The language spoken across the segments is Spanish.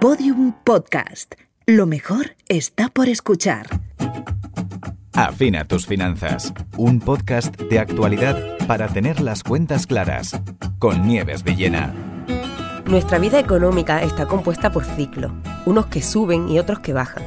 Podium Podcast. Lo mejor está por escuchar. Afina tus finanzas. Un podcast de actualidad para tener las cuentas claras. Con Nieves Villena. Nuestra vida económica está compuesta por ciclos, unos que suben y otros que bajan,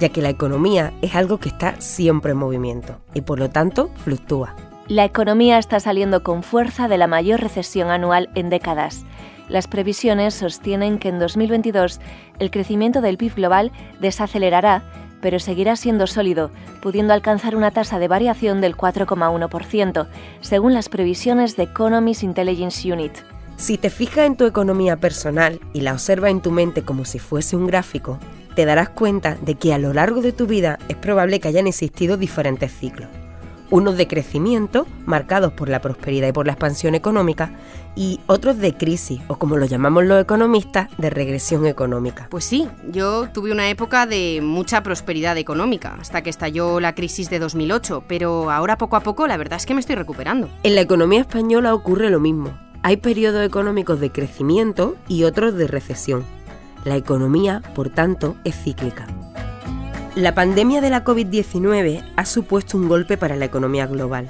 ya que la economía es algo que está siempre en movimiento y por lo tanto fluctúa. La economía está saliendo con fuerza de la mayor recesión anual en décadas. Las previsiones sostienen que en 2022 el crecimiento del PIB global desacelerará, pero seguirá siendo sólido, pudiendo alcanzar una tasa de variación del 4,1%, según las previsiones de Economist Intelligence Unit. Si te fijas en tu economía personal y la observas en tu mente como si fuese un gráfico, te darás cuenta de que a lo largo de tu vida es probable que hayan existido diferentes ciclos unos de crecimiento, marcados por la prosperidad y por la expansión económica, y otros de crisis, o como lo llamamos los economistas, de regresión económica. Pues sí, yo tuve una época de mucha prosperidad económica, hasta que estalló la crisis de 2008, pero ahora poco a poco la verdad es que me estoy recuperando. En la economía española ocurre lo mismo. Hay periodos económicos de crecimiento y otros de recesión. La economía, por tanto, es cíclica. La pandemia de la COVID-19 ha supuesto un golpe para la economía global.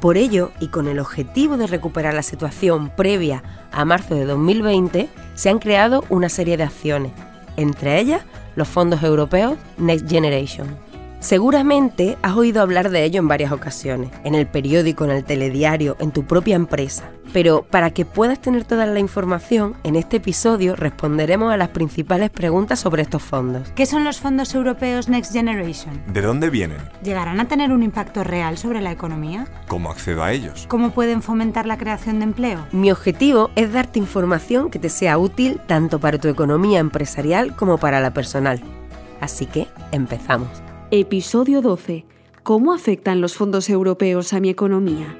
Por ello, y con el objetivo de recuperar la situación previa a marzo de 2020, se han creado una serie de acciones, entre ellas los fondos europeos Next Generation. Seguramente has oído hablar de ello en varias ocasiones, en el periódico, en el telediario, en tu propia empresa. Pero para que puedas tener toda la información, en este episodio responderemos a las principales preguntas sobre estos fondos. ¿Qué son los fondos europeos Next Generation? ¿De dónde vienen? ¿Llegarán a tener un impacto real sobre la economía? ¿Cómo accedo a ellos? ¿Cómo pueden fomentar la creación de empleo? Mi objetivo es darte información que te sea útil tanto para tu economía empresarial como para la personal. Así que empezamos. Episodio 12. ¿Cómo afectan los fondos europeos a mi economía?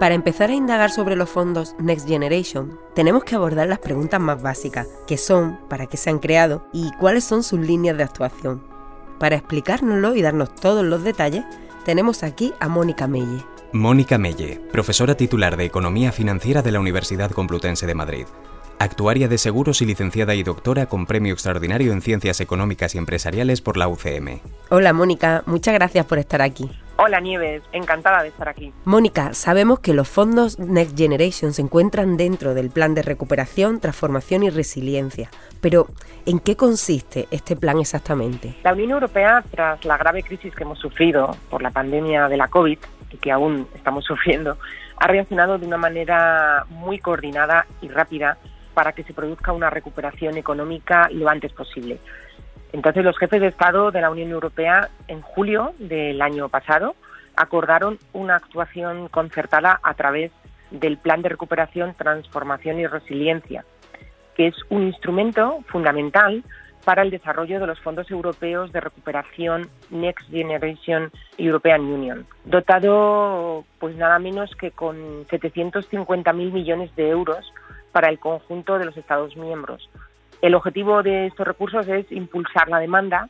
Para empezar a indagar sobre los fondos Next Generation, tenemos que abordar las preguntas más básicas, que son, para qué se han creado y cuáles son sus líneas de actuación. Para explicárnoslo y darnos todos los detalles, tenemos aquí a Mónica Melle. Mónica Melle, profesora titular de Economía Financiera de la Universidad Complutense de Madrid actuaria de seguros y licenciada y doctora con premio extraordinario en Ciencias Económicas y Empresariales por la UCM. Hola Mónica, muchas gracias por estar aquí. Hola Nieves, encantada de estar aquí. Mónica, sabemos que los fondos Next Generation se encuentran dentro del plan de recuperación, transformación y resiliencia, pero ¿en qué consiste este plan exactamente? La Unión Europea, tras la grave crisis que hemos sufrido por la pandemia de la COVID y que aún estamos sufriendo, ha reaccionado de una manera muy coordinada y rápida para que se produzca una recuperación económica lo antes posible. Entonces, los jefes de Estado de la Unión Europea, en julio del año pasado, acordaron una actuación concertada a través del Plan de Recuperación, Transformación y Resiliencia, que es un instrumento fundamental para el desarrollo de los fondos europeos de recuperación Next Generation European Union, dotado pues nada menos que con 750.000 millones de euros para el conjunto de los Estados miembros. El objetivo de estos recursos es impulsar la demanda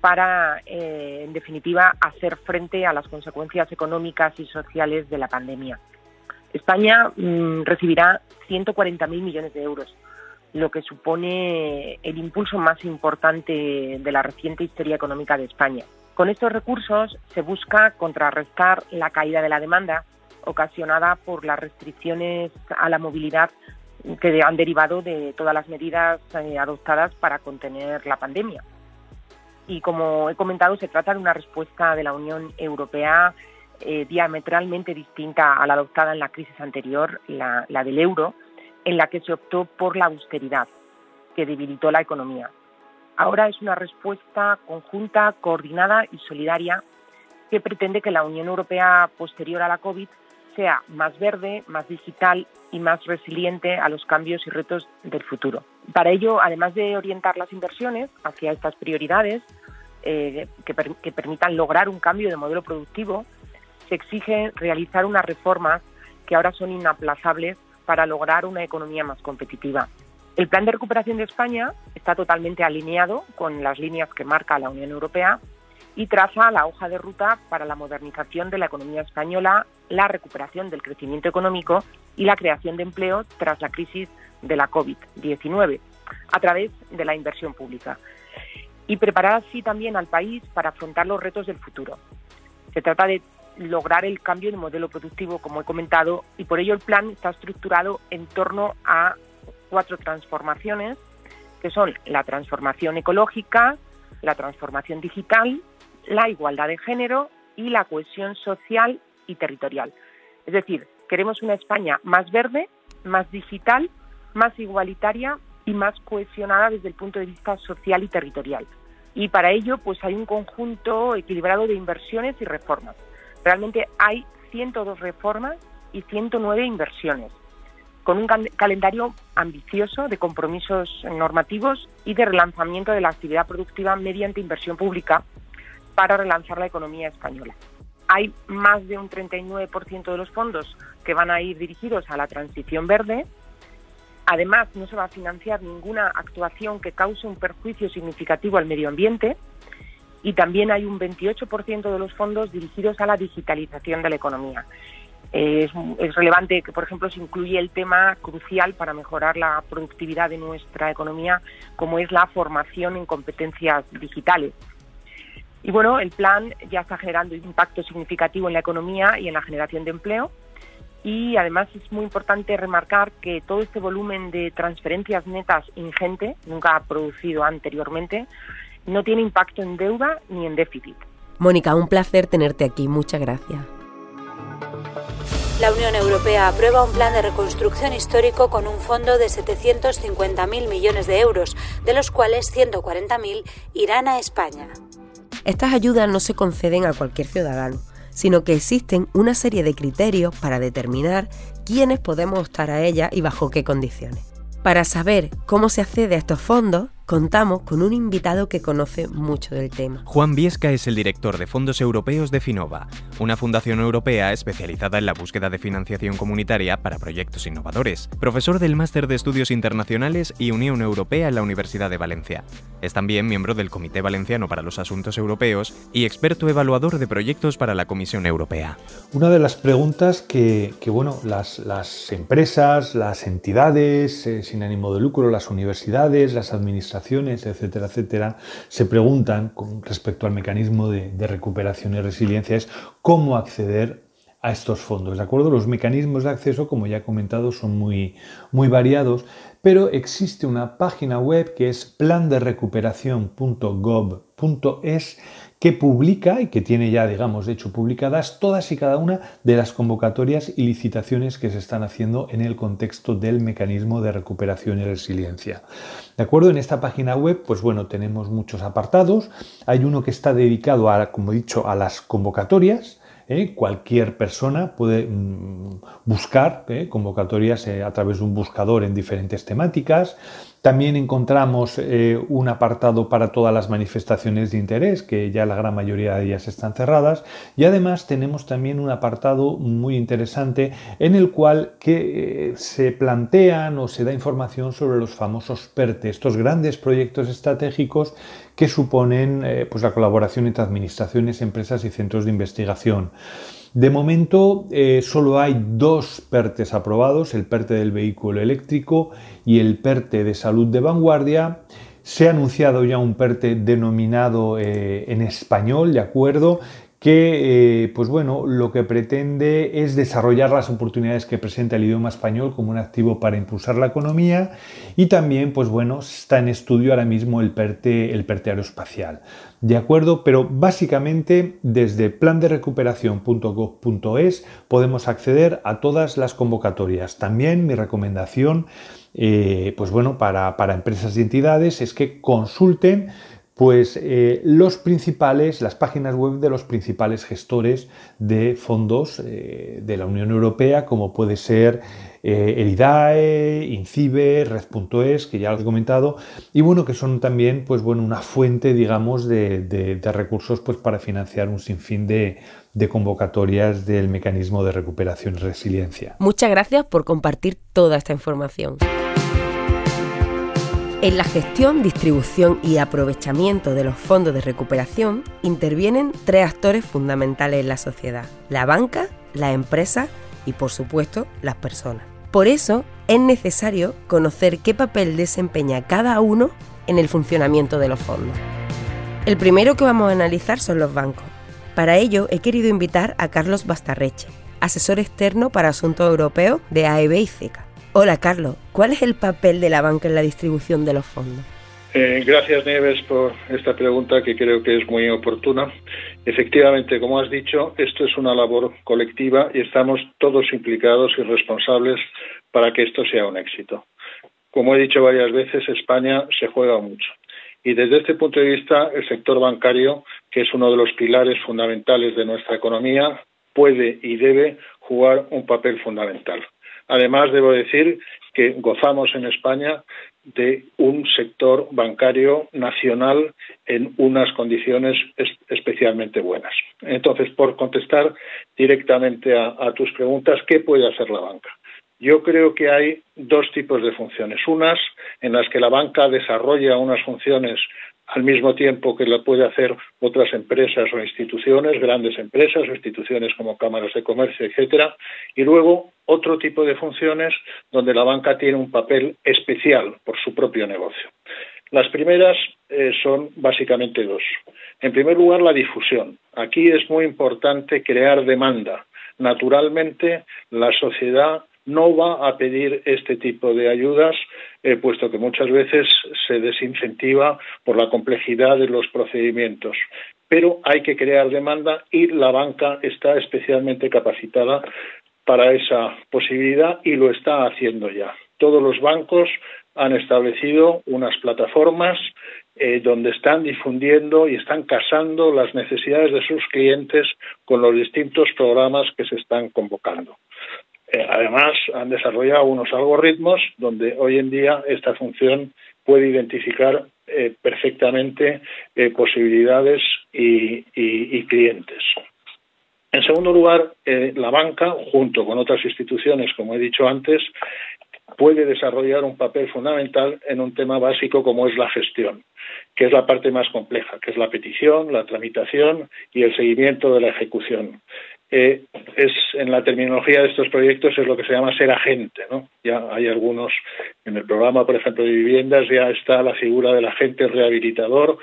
para, eh, en definitiva, hacer frente a las consecuencias económicas y sociales de la pandemia. España mm, recibirá 140.000 millones de euros, lo que supone el impulso más importante de la reciente historia económica de España. Con estos recursos se busca contrarrestar la caída de la demanda ocasionada por las restricciones a la movilidad que han derivado de todas las medidas eh, adoptadas para contener la pandemia. Y como he comentado, se trata de una respuesta de la Unión Europea eh, diametralmente distinta a la adoptada en la crisis anterior, la, la del euro, en la que se optó por la austeridad, que debilitó la economía. Ahora es una respuesta conjunta, coordinada y solidaria que pretende que la Unión Europea posterior a la COVID sea más verde, más digital y más resiliente a los cambios y retos del futuro. Para ello, además de orientar las inversiones hacia estas prioridades eh, que, que permitan lograr un cambio de modelo productivo, se exige realizar unas reformas que ahora son inaplazables para lograr una economía más competitiva. El plan de recuperación de España está totalmente alineado con las líneas que marca la Unión Europea y traza la hoja de ruta para la modernización de la economía española, la recuperación del crecimiento económico y la creación de empleo tras la crisis de la COVID-19. a través de la inversión pública y preparar así también al país para afrontar los retos del futuro. Se trata de lograr el cambio de modelo productivo, como he comentado, y por ello el plan está estructurado en torno a cuatro transformaciones, que son la transformación ecológica, la transformación digital, la igualdad de género y la cohesión social y territorial. Es decir, queremos una España más verde, más digital, más igualitaria y más cohesionada desde el punto de vista social y territorial. Y para ello, pues hay un conjunto equilibrado de inversiones y reformas. Realmente hay 102 reformas y 109 inversiones, con un calendario ambicioso de compromisos normativos y de relanzamiento de la actividad productiva mediante inversión pública para relanzar la economía española. Hay más de un 39% de los fondos que van a ir dirigidos a la transición verde. Además, no se va a financiar ninguna actuación que cause un perjuicio significativo al medio ambiente y también hay un 28% de los fondos dirigidos a la digitalización de la economía. Es, es, relevante que, por ejemplo, se incluye el tema crucial para mejorar la productividad de nuestra economía, como es la formación en competencias digitales. Y bueno, el plan ya está generando impacto significativo en la economía y en la generación de empleo. Y además es muy importante remarcar que todo este volumen de transferencias netas ingente, nunca ha producido anteriormente, no tiene impacto en deuda ni en déficit. Mónica, un placer tenerte aquí. Muchas gracias. La Unión Europea aprueba un plan de reconstrucción histórico con un fondo de 750.000 millones de euros, de los cuales 140.000 irán a España. Estas ayudas no se conceden a cualquier ciudadano, sino que existen una serie de criterios para determinar quiénes podemos optar a ellas y bajo qué condiciones. Para saber cómo se accede a estos fondos, contamos con un invitado que conoce mucho del tema. Juan Viesca es el director de fondos europeos de Finova, una fundación europea especializada en la búsqueda de financiación comunitaria para proyectos innovadores, profesor del Máster de Estudios Internacionales y Unión Europea en la Universidad de Valencia. Es también miembro del Comité Valenciano para los Asuntos Europeos y experto evaluador de proyectos para la Comisión Europea. Una de las preguntas que, bueno, las, empresas, las entidades eh, sin ánimo de lucro, las universidades, las administraciones, etcétera, etcétera, se preguntan con respecto al mecanismo de, de recuperación y resiliencia es cómo acceder a estos fondos. ¿De acuerdo? Los mecanismos de acceso, como ya he comentado, son muy, muy variados, pero existe una página web que es planderecuperación.gov.es que publica y que tiene ya, digamos, de hecho publicadas todas y cada una de las convocatorias y licitaciones que se están haciendo en el contexto del mecanismo de recuperación y resiliencia. ¿De acuerdo? En esta página web, pues bueno, tenemos muchos apartados. Hay uno que está dedicado a, como he dicho, a las convocatorias. ¿Eh? Cualquier persona puede mm, buscar ¿eh? convocatorias eh, a través de un buscador en diferentes temáticas. También encontramos eh, un apartado para todas las manifestaciones de interés, que ya la gran mayoría de ellas están cerradas. Y además tenemos también un apartado muy interesante en el cual eh, se plantean o se da información sobre los famosos PERTE, estos grandes proyectos estratégicos que suponen eh, pues la colaboración entre administraciones, empresas y centros de investigación. De momento eh, solo hay dos PERTES aprobados, el PERTE del vehículo eléctrico y el PERTE de salud de vanguardia. Se ha anunciado ya un PERTE denominado eh, en español, de acuerdo, que eh, pues bueno, lo que pretende es desarrollar las oportunidades que presenta el idioma español como un activo para impulsar la economía y también pues bueno, está en estudio ahora mismo el PERTE, el aeroespacial. De acuerdo, pero básicamente desde plan de recuperación.gov.es podemos acceder a todas las convocatorias. También mi recomendación eh, pues bueno, para, para empresas y entidades es que consulten pues eh, los principales, las páginas web de los principales gestores de fondos eh, de la Unión Europea, como puede ser eh, el IDAE, INCIBE, Red.es, que ya lo he comentado, y bueno, que son también, pues bueno, una fuente, digamos, de, recursos pues, para financiar un sinfín de, de convocatorias del mecanismo de recuperación y resiliencia. Muchas gracias por compartir toda esta información. En la gestión, distribución y aprovechamiento de los fondos de recuperación intervienen tres actores fundamentales en la sociedad, la banca, la empresa y por supuesto las personas. Por eso, es necesario conocer qué papel desempeña cada uno en el funcionamiento de los fondos. El primero que vamos a analizar son los bancos. Para ello he querido invitar a Carlos Bastarreche, asesor externo para asuntos europeos de AEB y CECA. Hola Carlos, ¿cuál es el papel de la banca en la distribución de los fondos? Eh, gracias Nieves por esta pregunta que creo que es muy oportuna. Efectivamente, como has dicho, esto es una labor colectiva y estamos todos implicados y responsables para que esto sea un éxito. Como he dicho varias veces, España se juega mucho. Y desde este punto de vista, el sector bancario, que es uno de los pilares fundamentales de nuestra economía, puede y debe jugar un papel fundamental. Además, debo decir que gozamos en España de un sector bancario nacional en unas condiciones especialmente buenas. Entonces, por contestar directamente a, tus preguntas, ¿qué puede hacer la banca? Yo creo que hay dos tipos de funciones. Unas en las que la banca desarrolla unas funciones al mismo tiempo que lo puede hacer otras empresas o instituciones, grandes empresas o instituciones como cámaras de comercio, etcétera, y luego otro tipo de funciones donde la banca tiene un papel especial por su propio negocio. Las primeras eh, son básicamente dos. En primer lugar, la difusión. Aquí es muy importante crear demanda. Naturalmente, la sociedad no va a pedir este tipo de ayudas, eh, puesto que muchas veces se desincentiva por la complejidad de los procedimientos. Pero hay que crear demanda y la banca está especialmente capacitada para esa posibilidad y lo está haciendo ya. Todos los bancos han establecido unas plataformas eh, donde están difundiendo y están casando las necesidades de sus clientes con los distintos programas que se están convocando. Eh, además, han desarrollado unos algoritmos donde hoy en día esta función puede identificar eh, perfectamente eh, posibilidades y, y, clientes. En segundo lugar, la banca, junto con otras instituciones, como he dicho antes, puede desarrollar un papel fundamental en un tema básico como es la gestión, que es la parte más compleja, que es la petición, la tramitación y el seguimiento de la ejecución. Es en la terminología de estos proyectos es lo que se llama ser agente. Ya hay algunos en el programa, por ejemplo, de viviendas ya está la figura del agente rehabilitador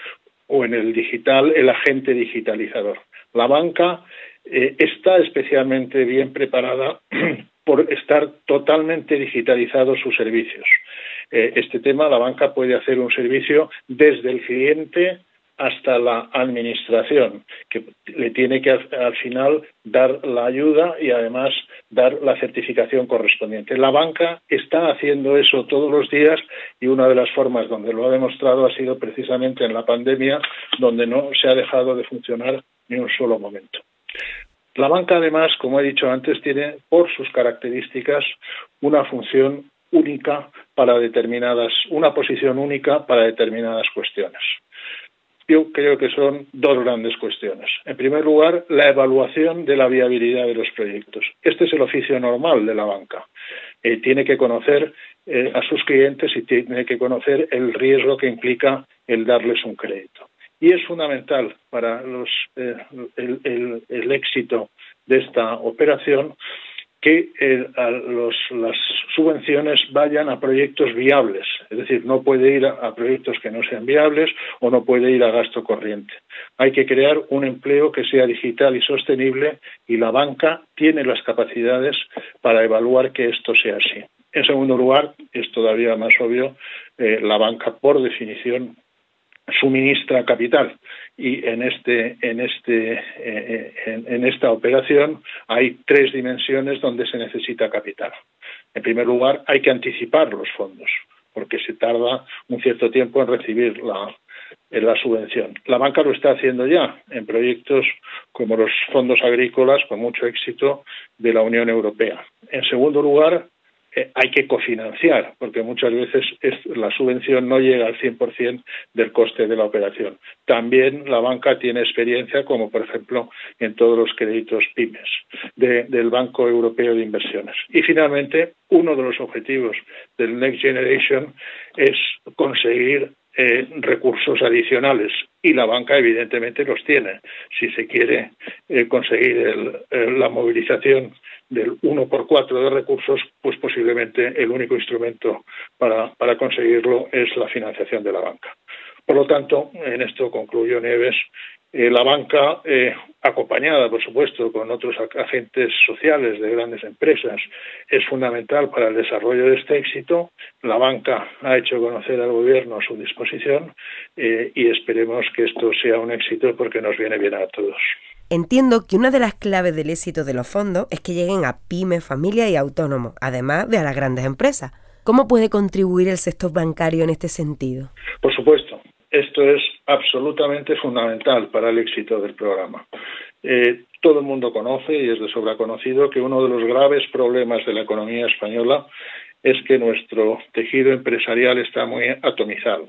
o en el digital el agente digitalizador. La banca eh, está especialmente bien preparada por estar totalmente digitalizados sus servicios. Eh, este tema, la banca puede hacer un servicio desde el cliente hasta la administración, que le tiene que al final dar la ayuda y además dar la certificación correspondiente. La banca está haciendo eso todos los días y una de las formas donde lo ha demostrado ha sido precisamente en la pandemia, donde no se ha dejado de funcionar ni un solo momento. La banca, además, como he dicho antes, tiene por sus características una función única para determinadas, una posición única para determinadas cuestiones yo creo que son dos grandes cuestiones. En primer lugar, la evaluación de la viabilidad de los proyectos. Este es el oficio normal de la banca. Eh, tiene que conocer eh, a sus clientes y tiene que conocer el riesgo que implica el darles un crédito. Y es fundamental para los, eh, el éxito de esta operación que eh, las subvenciones vayan a proyectos viables, es decir, no puede ir a, proyectos que no sean viables o no puede ir a gasto corriente. Hay que crear un empleo que sea digital y sostenible y la banca tiene las capacidades para evaluar que esto sea así. En segundo lugar, es todavía más obvio, eh, la banca por definición suministra capital y en este en este eh, en, esta operación hay tres dimensiones donde se necesita capital. En primer lugar, hay que anticipar los fondos porque se tarda un cierto tiempo en recibir la, en la subvención. La banca lo está haciendo ya en proyectos como los fondos agrícolas con mucho éxito de la Unión Europea. En segundo lugar, eh, hay que cofinanciar, porque muchas veces la subvención no llega al 100% del coste de la operación. También la banca tiene experiencia, como por ejemplo en todos los créditos pymes del Banco Europeo de Inversiones. Y finalmente, uno de los objetivos del Next Generation es conseguir eh, recursos adicionales y la banca evidentemente los tiene. Si se quiere eh, conseguir la movilización del 1 por 4 de recursos, pues posiblemente el único instrumento para, para conseguirlo es la financiación de la banca. Por lo tanto, en esto concluyó Nieves, eh, la banca, eh, acompañada, por supuesto, con otros agentes sociales de grandes empresas, es fundamental para el desarrollo de este éxito. La banca ha hecho conocer al Gobierno su disposición eh, y esperemos que esto sea un éxito porque nos viene bien a todos. Entiendo que una de las claves del éxito de los fondos es que lleguen a pymes, familias y autónomos, además de a las grandes empresas. ¿Cómo puede contribuir el sector bancario en este sentido? Por supuesto. Esto es absolutamente fundamental para el éxito del programa. Eh, todo el mundo conoce y es de sobra conocido que uno de los graves problemas de la economía española es que nuestro tejido empresarial está muy atomizado.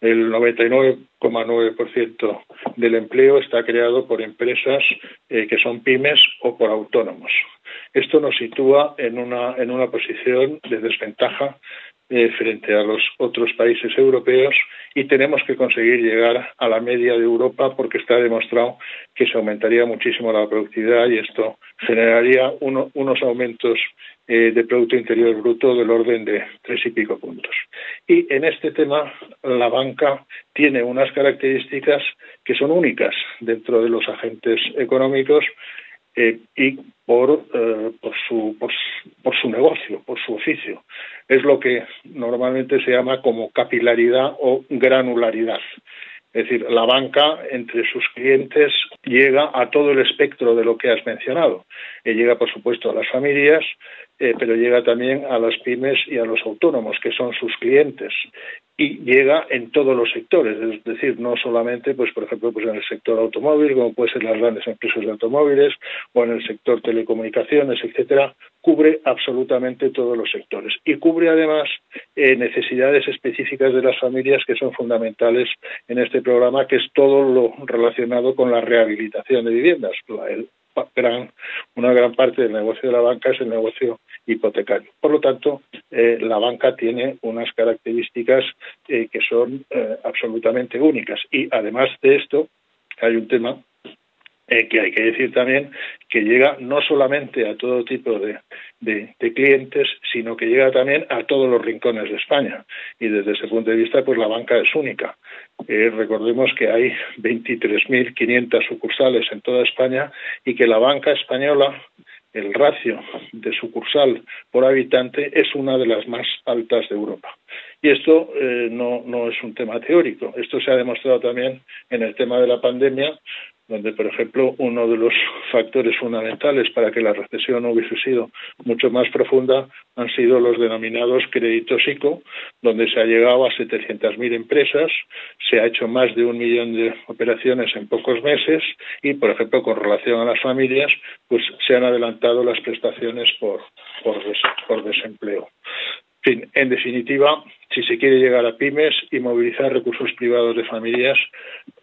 El 99,9% del empleo está creado por empresas eh, que son pymes o por autónomos. Esto nos sitúa en una, en una posición de desventaja eh, frente a los otros países europeos y tenemos que conseguir llegar a la media de Europa porque está demostrado que se aumentaría muchísimo la productividad y esto generaría unos aumentos eh, de Producto Interior Bruto del orden de tres y pico puntos. Y en este tema la banca tiene unas características que son únicas dentro de los agentes económicos eh, y por, eh, por, su, por, su negocio, por su oficio. Es lo que normalmente se llama como capilaridad o granularidad. Es decir, la banca entre sus clientes llega a todo el espectro de lo que has mencionado. Y llega, por supuesto, a las familias, eh, pero llega también a las pymes y a los autónomos, que son sus clientes y llega en todos los sectores, es decir, no solamente, pues por ejemplo, pues en el sector automóvil, como puede ser las grandes empresas de automóviles, o en el sector telecomunicaciones, etcétera, cubre absolutamente todos los sectores y cubre además eh, necesidades específicas de las familias que son fundamentales en este programa, que es todo lo relacionado con la rehabilitación de viviendas. El gran, una gran parte del negocio de la banca es el negocio hipotecario. Por lo tanto, eh, la banca tiene unas características eh, que son eh, absolutamente únicas. Y además de esto, hay un tema que hay que decir también que llega no solamente a todo tipo de, clientes, sino que llega también a todos los rincones de España. Y desde ese punto de vista, pues la banca es única. recordemos que hay 23.500 sucursales en toda España y que la banca española el ratio de sucursal por habitante es una de las más altas de Europa. Y esto eh, no, no es un tema teórico. Esto se ha demostrado también en el tema de la pandemia, donde, por ejemplo, uno de los factores fundamentales para que la recesión hubiese sido mucho más profunda han sido los denominados créditos ICO, donde se ha llegado a 700.000 empresas, se ha hecho más de un millón de operaciones en pocos meses y, por ejemplo, con relación a las familias, pues se han adelantado las prestaciones por, por desempleo. Fin, en definitiva, si se quiere llegar a pymes y movilizar recursos privados de familias,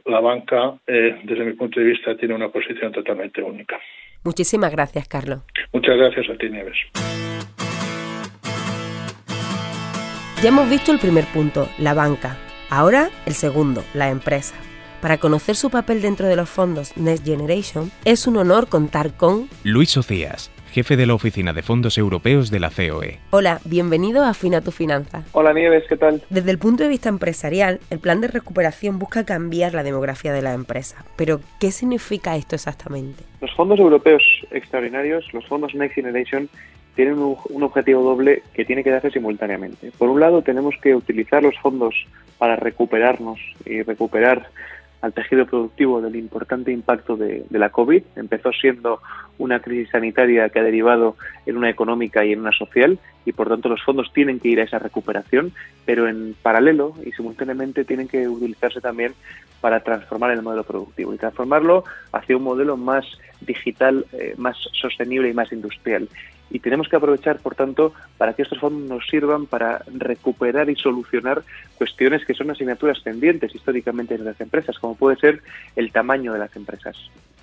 la banca, eh, desde mi punto de vista, tiene una posición totalmente única. Muchísimas gracias, Carlos. Muchas gracias a ti, Nieves. Ya hemos visto el primer punto, la banca. Ahora el segundo, la empresa. Para conocer su papel dentro de los fondos Next Generation, es un honor contar con Luis Socias, jefe de la Oficina de Fondos Europeos de la COE. Hola, bienvenido a Afina tu Finanza. Hola Nieves, ¿qué tal? Desde el punto de vista empresarial, el plan de recuperación busca cambiar la demografía de la empresa. Pero, ¿qué significa esto exactamente? Los fondos europeos extraordinarios, los fondos Next Generation, tienen un, un, objetivo doble que tiene que darse simultáneamente. Por un lado, tenemos que utilizar los fondos para recuperarnos y recuperar al tejido productivo del importante impacto de, la COVID. Empezó siendo una crisis sanitaria que ha derivado en una económica y en una social y por tanto los fondos tienen que ir a esa recuperación, pero en paralelo y simultáneamente tienen que utilizarse también para transformar el modelo productivo y transformarlo hacia un modelo más digital, eh, más sostenible y más industrial y tenemos que aprovechar, por tanto, para que estos fondos nos sirvan para recuperar y solucionar cuestiones que son asignaturas pendientes históricamente en las empresas, como puede ser el tamaño de las empresas.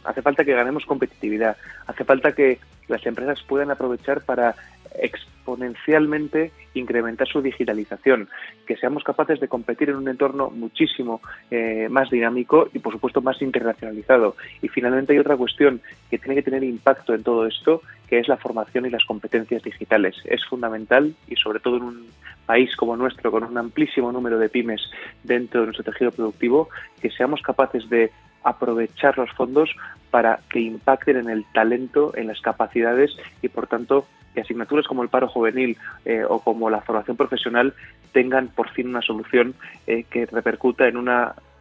Hace falta que ganemos competitividad, hace falta que las empresas puedan aprovechar para exponencialmente incrementar su digitalización, que seamos capaces de competir en un entorno muchísimo eh, más dinámico y, por supuesto, más internacionalizado. Y finalmente hay otra cuestión que tiene que tener impacto en todo esto, que es la formación y las competencias digitales. Es fundamental y, sobre todo, en un país como nuestro, con un amplísimo número de pymes dentro de nuestro tejido productivo, que seamos capaces de aprovechar los fondos para que impacten en el talento, en las capacidades y, por tanto, que asignaturas como el paro juvenil eh, o como la formación profesional tengan por fin una solución eh, que repercuta en un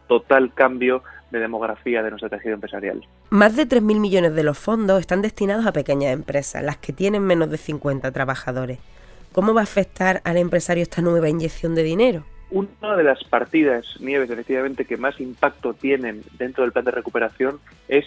total cambio de demografía de nuestro tejido empresarial. Más de 3.000 millones de los fondos están destinados a pequeñas empresas, las que tienen menos de 50 trabajadores. ¿Cómo va a afectar al empresario esta nueva inyección de dinero? Una de las partidas, Nieves, efectivamente, que más impacto tienen dentro del plan de recuperación es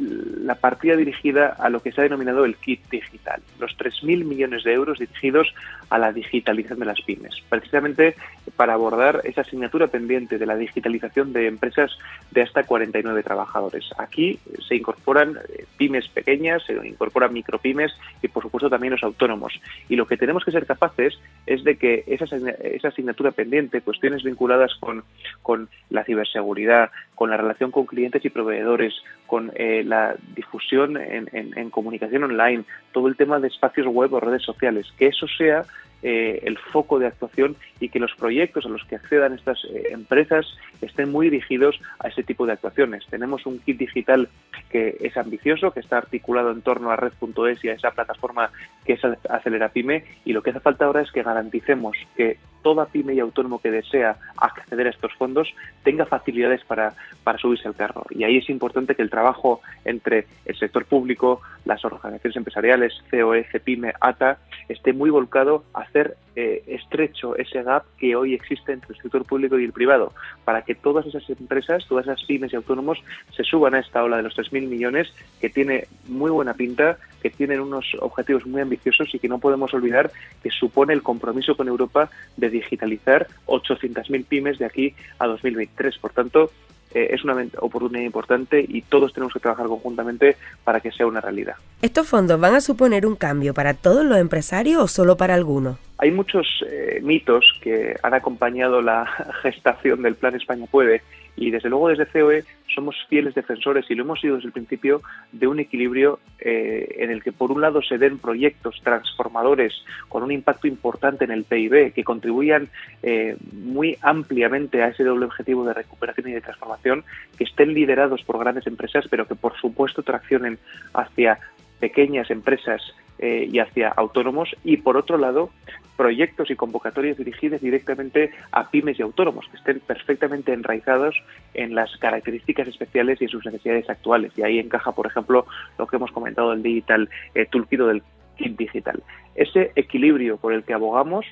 la partida dirigida a lo que se ha denominado el kit digital, los 3.000 millones de euros dirigidos a la digitalización de las pymes, precisamente para abordar esa asignatura pendiente de la digitalización de empresas de hasta 49 trabajadores. Aquí se incorporan eh, pymes pequeñas, se incorporan micropymes y, por supuesto, también los autónomos. Y lo que tenemos que ser capaces es de que esa, esa asignatura pendiente, cuestiones vinculadas con, con la ciberseguridad, con la relación con clientes y proveedores, con eh, la difusión en, en, comunicación online, todo el tema de espacios web o redes sociales, que eso sea eh, el foco de actuación y que los proyectos a los que accedan estas eh, empresas estén muy dirigidos a ese tipo de actuaciones. Tenemos un kit digital que es ambicioso, que está articulado en torno a red.es y a esa plataforma que es Acelera Pyme y lo que hace falta ahora es que garanticemos que toda pyme y autónomo que desea acceder a estos fondos tenga facilidades para, para subirse al carro. Y ahí es importante que el trabajo entre el sector público, las organizaciones empresariales, COE, CEPIME, ATA, esté muy volcado a hacer eh, estrecho ese gap que hoy existe entre el sector público y el privado, para que todas esas empresas, todas esas pymes y autónomos se suban a esta ola de los 3.000 millones, que tiene muy buena pinta, que tienen unos objetivos muy ambiciosos y que no podemos olvidar que supone el compromiso con Europa de digitalizar 800.000 pymes de aquí a 2023. Por tanto, eh, es una oportunidad importante y todos tenemos que trabajar conjuntamente para que sea una realidad. ¿Estos fondos van a suponer un cambio para todos los empresarios o solo para algunos? Hay muchos eh, mitos que han acompañado la gestación del Plan España Puede y desde luego desde COE somos fieles defensores y lo hemos sido desde el principio de un equilibrio eh, en el que por un lado se den proyectos transformadores con un impacto importante en el PIB que contribuyan eh, muy ampliamente a ese doble objetivo de recuperación y de transformación, que estén liderados por grandes empresas pero que por supuesto traccionen hacia pequeñas empresas eh, y hacia autónomos y por otro lado proyectos y convocatorias dirigidas directamente a pymes y autónomos que estén perfectamente enraizados en las características especiales y en sus necesidades actuales y ahí encaja por ejemplo lo que hemos comentado del digital eh, del kit digital ese equilibrio por el que abogamos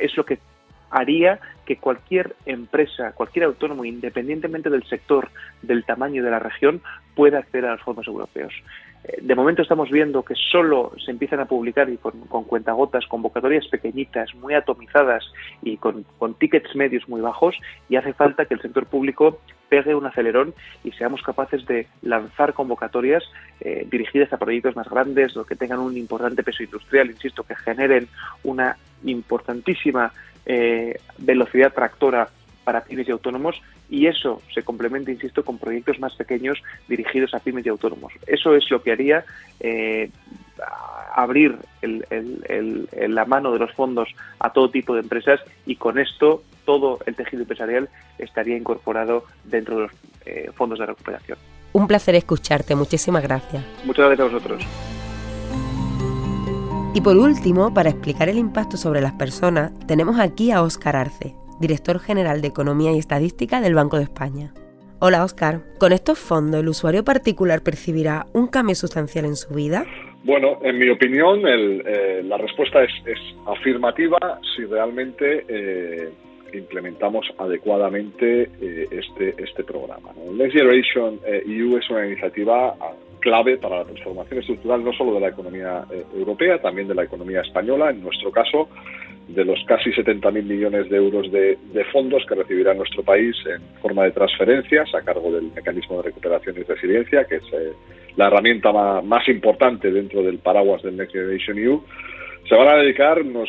es lo que haría que cualquier empresa, cualquier autónomo, independientemente del sector, del tamaño de la región, pueda acceder a los fondos europeos. De momento estamos viendo que solo se empiezan a publicar y con, cuentagotas, convocatorias pequeñitas, muy atomizadas y con, tickets medios muy bajos y hace falta que el sector público pegue un acelerón y seamos capaces de lanzar convocatorias eh, dirigidas a proyectos más grandes, o que tengan un importante peso industrial, insisto, que generen una importantísima eh, velocidad tractora para pymes y autónomos y eso se complementa, insisto, con proyectos más pequeños dirigidos a pymes y autónomos. Eso es lo que haría eh, abrir la mano de los fondos a todo tipo de empresas y con esto todo el tejido empresarial estaría incorporado dentro de los eh, fondos de recuperación. Un placer escucharte, muchísimas gracias. Muchas gracias a vosotros. Y por último, para explicar el impacto sobre las personas, tenemos aquí a Óscar Arce, director general de Economía y Estadística del Banco de España. Hola Óscar, ¿con estos fondos el usuario particular percibirá un cambio sustancial en su vida? Bueno, en mi opinión, eh, la respuesta es, afirmativa si realmente eh, implementamos adecuadamente eh, este, este programa. Next Generation EU es una iniciativa clave para la transformación estructural no solo de la economía europea, también de la economía española, en nuestro caso, de los casi 70.000 millones de euros de, fondos que recibirá nuestro país en forma de transferencias a cargo del mecanismo de recuperación y resiliencia, que es eh, la herramienta más, importante dentro del paraguas del Next Generation EU. Se van a dedicar unos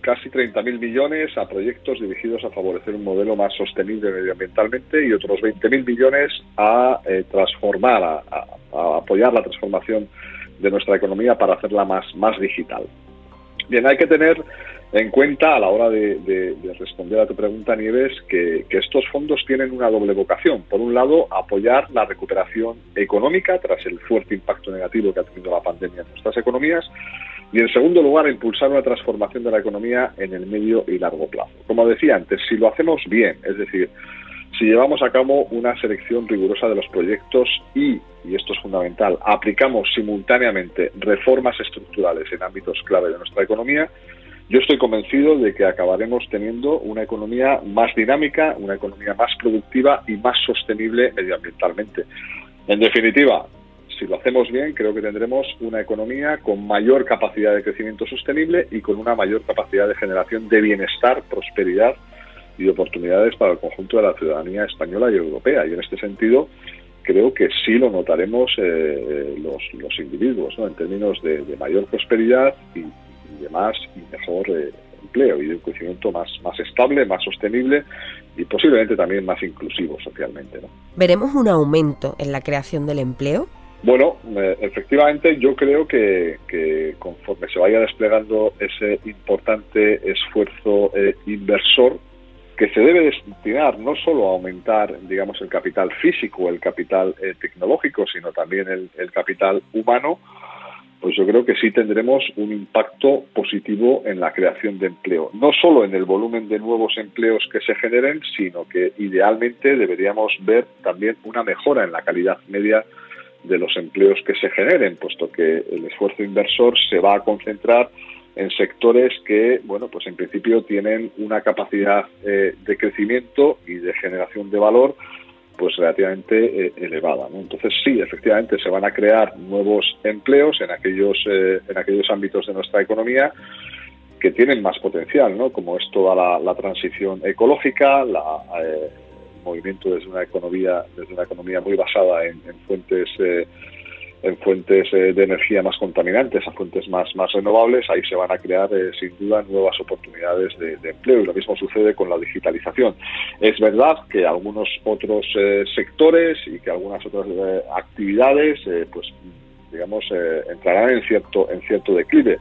casi 30.000 millones a proyectos dirigidos a favorecer un modelo más sostenible medioambientalmente y otros 20.000 millones a eh, transformar, a, apoyar la transformación de nuestra economía para hacerla más, más digital. Bien, hay que tener en cuenta a la hora de, responder a tu pregunta, Nieves, que, estos fondos tienen una doble vocación. Por un lado, apoyar la recuperación económica tras el fuerte impacto negativo que ha tenido la pandemia en nuestras economías. Y en segundo lugar, impulsar una transformación de la economía en el medio y largo plazo. Como decía antes, si lo hacemos bien, es decir, si llevamos a cabo una selección rigurosa de los proyectos y, y esto es fundamental, aplicamos simultáneamente reformas estructurales en ámbitos clave de nuestra economía, yo estoy convencido de que acabaremos teniendo una economía más dinámica, una economía más productiva y más sostenible medioambientalmente. En definitiva, si lo hacemos bien, creo que tendremos una economía con mayor capacidad de crecimiento sostenible y con una mayor capacidad de generación de bienestar, prosperidad y oportunidades para el conjunto de la ciudadanía española y europea. Y en este sentido, creo que sí lo notaremos eh, los, individuos, en términos de mayor prosperidad y, de más y mejor eh, empleo y de un crecimiento más, más estable, más sostenible y posiblemente también más inclusivo socialmente. ¿Veremos un aumento en la creación del empleo? Bueno, eh, efectivamente yo creo que, que, conforme se vaya desplegando ese importante esfuerzo eh, inversor, que se debe destinar no solo a aumentar, digamos, el capital físico, el capital tecnológico, sino también el, el capital humano, pues yo creo que sí tendremos un impacto positivo en la creación de empleo. No solo en el volumen de nuevos empleos que se generen, sino que idealmente deberíamos ver también una mejora en la calidad media de los empleos que se generen, puesto que el esfuerzo inversor se va a concentrar en sectores que, bueno, pues en principio tienen una capacidad eh, de crecimiento y de generación de valor pues relativamente eh, elevada. Entonces sí, efectivamente se van a crear nuevos empleos en aquellos eh, en aquellos ámbitos de nuestra economía que tienen más potencial, ¿no? como es toda la, transición ecológica, la, eh, el movimiento desde una economía desde una economía muy basada en, en fuentes en fuentes eh, de energía más contaminantes a fuentes más, más renovables, ahí se van a crear eh, sin duda nuevas oportunidades de, empleo y lo mismo sucede con la digitalización. Es verdad que algunos otros eh, sectores y que algunas otras actividades pues digamos entrarán en cierto en cierto declive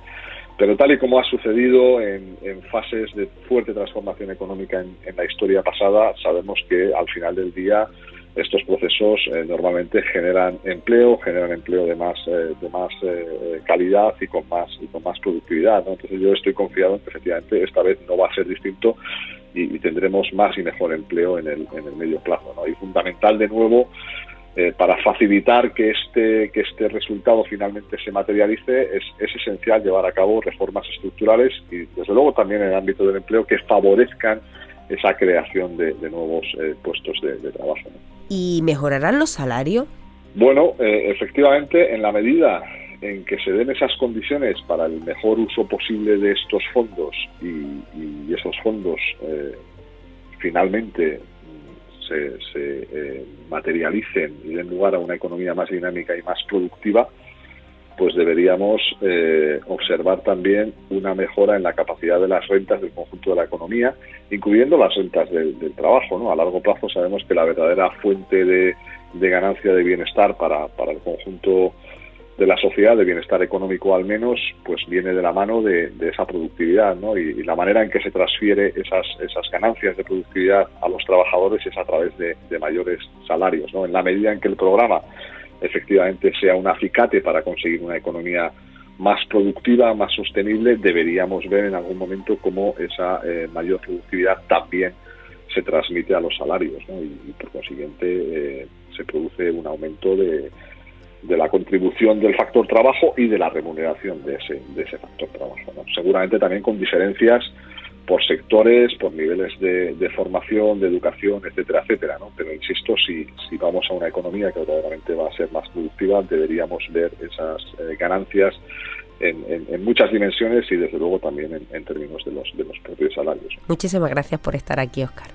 pero tal y como ha sucedido en, fases de fuerte transformación económica en, la historia pasada, sabemos que al final del día estos procesos eh, normalmente generan empleo, generan empleo de más eh, de más eh, calidad y con más y con más productividad. Entonces yo estoy confiado en que efectivamente esta vez no va a ser distinto y, tendremos más y mejor empleo en el, en el medio plazo. ¿no? Y fundamental de nuevo para facilitar que este que este resultado finalmente se materialice es, es esencial llevar a cabo reformas estructurales y desde luego también en el ámbito del empleo que favorezcan esa creación de, nuevos puestos de, trabajo. ¿no? ¿Y mejorarán los salarios? Bueno, eh, efectivamente, en la medida en que se den esas condiciones para el mejor uso posible de estos fondos y, esos fondos eh, finalmente mm, se, eh, materialicen y den lugar a una economía más dinámica y más productiva, pues deberíamos observar también una mejora en la capacidad de las rentas del conjunto de la economía incluyendo las rentas del, trabajo. ¿no? A largo plazo sabemos que la verdadera fuente de, ganancia de bienestar para, el conjunto de la sociedad, de bienestar económico al menos, pues viene de la mano de, esa productividad, ¿no? Y, la manera en que se transfiere esas, esas ganancias de productividad a los trabajadores es a través de, mayores salarios, ¿no? En la medida en que el programa efectivamente sea un acicate para conseguir una economía más productiva, más sostenible, deberíamos ver en algún momento cómo esa eh, mayor productividad también se transmite a los salarios y, por consiguiente eh, se produce un aumento de, de, la contribución del factor trabajo y de la remuneración de ese, de ese factor trabajo. Seguramente también con diferencias por sectores, por niveles de, formación, de educación, etcétera, etcétera. ¿no? Pero insisto, si, si vamos a una economía que verdaderamente va a ser más productiva, deberíamos ver esas eh, ganancias en, muchas dimensiones y desde luego también en, términos de los, de los propios salarios. Muchísimas gracias por estar aquí, Oscar.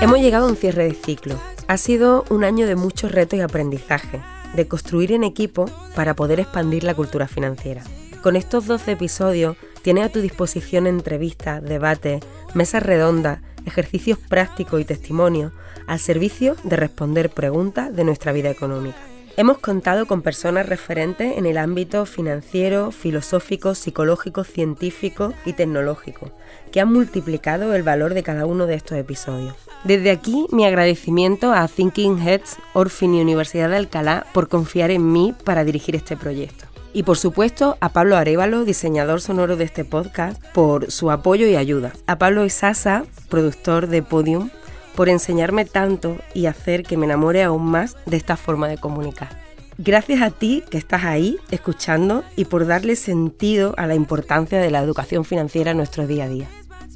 Hemos llegado a un cierre de ciclo. Ha sido un año de muchos retos y aprendizaje. de construir en equipo para poder expandir la cultura financiera. Con estos 12 episodios tienes a tu disposición entrevistas, debates, mesas redondas, ejercicios prácticos y testimonios al servicio de responder preguntas de nuestra vida económica. Hemos contado con personas referentes en el ámbito financiero, filosófico, psicológico, científico y tecnológico, que han multiplicado el valor de cada uno de estos episodios. Desde aquí mi agradecimiento a Thinking Heads, Orfin y Universidad de Alcalá por confiar en mí para dirigir este proyecto. Y por supuesto a Pablo Arevalo, diseñador sonoro de este podcast, por su apoyo y ayuda. A Pablo Isasa, productor de Podium, por enseñarme tanto y hacer que me enamore aún más de esta forma de comunicar. Gracias a ti que estás ahí escuchando y por darle sentido a la importancia de la educación financiera en nuestro día a día.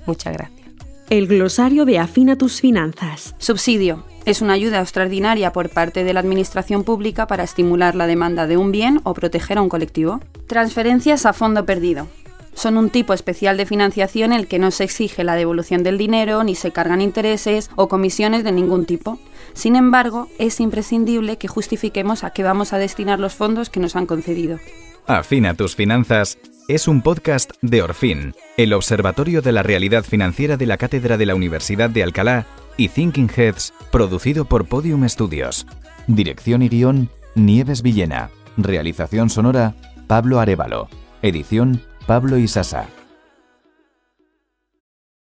Muchas gracias. El glosario de Afina tus finanzas. Subsidio. Es una ayuda extraordinaria por parte de la Administración Pública para estimular la demanda de un bien o proteger a un colectivo. Transferencias a fondo perdido. Son un tipo especial de financiación en el que no se exige la devolución del dinero ni se cargan intereses o comisiones de ningún tipo. Sin embargo, es imprescindible que justifiquemos a qué vamos a destinar los fondos que nos han concedido. Afina tus finanzas es un podcast de Orfin, el Observatorio de la Realidad Financiera de la Cátedra de la Universidad de Alcalá y Thinking Heads, producido por Podium Studios. Dirección y guion, Nieves Villena. Realización sonora, Pablo Arevalo. Edición, Pablo Isasa.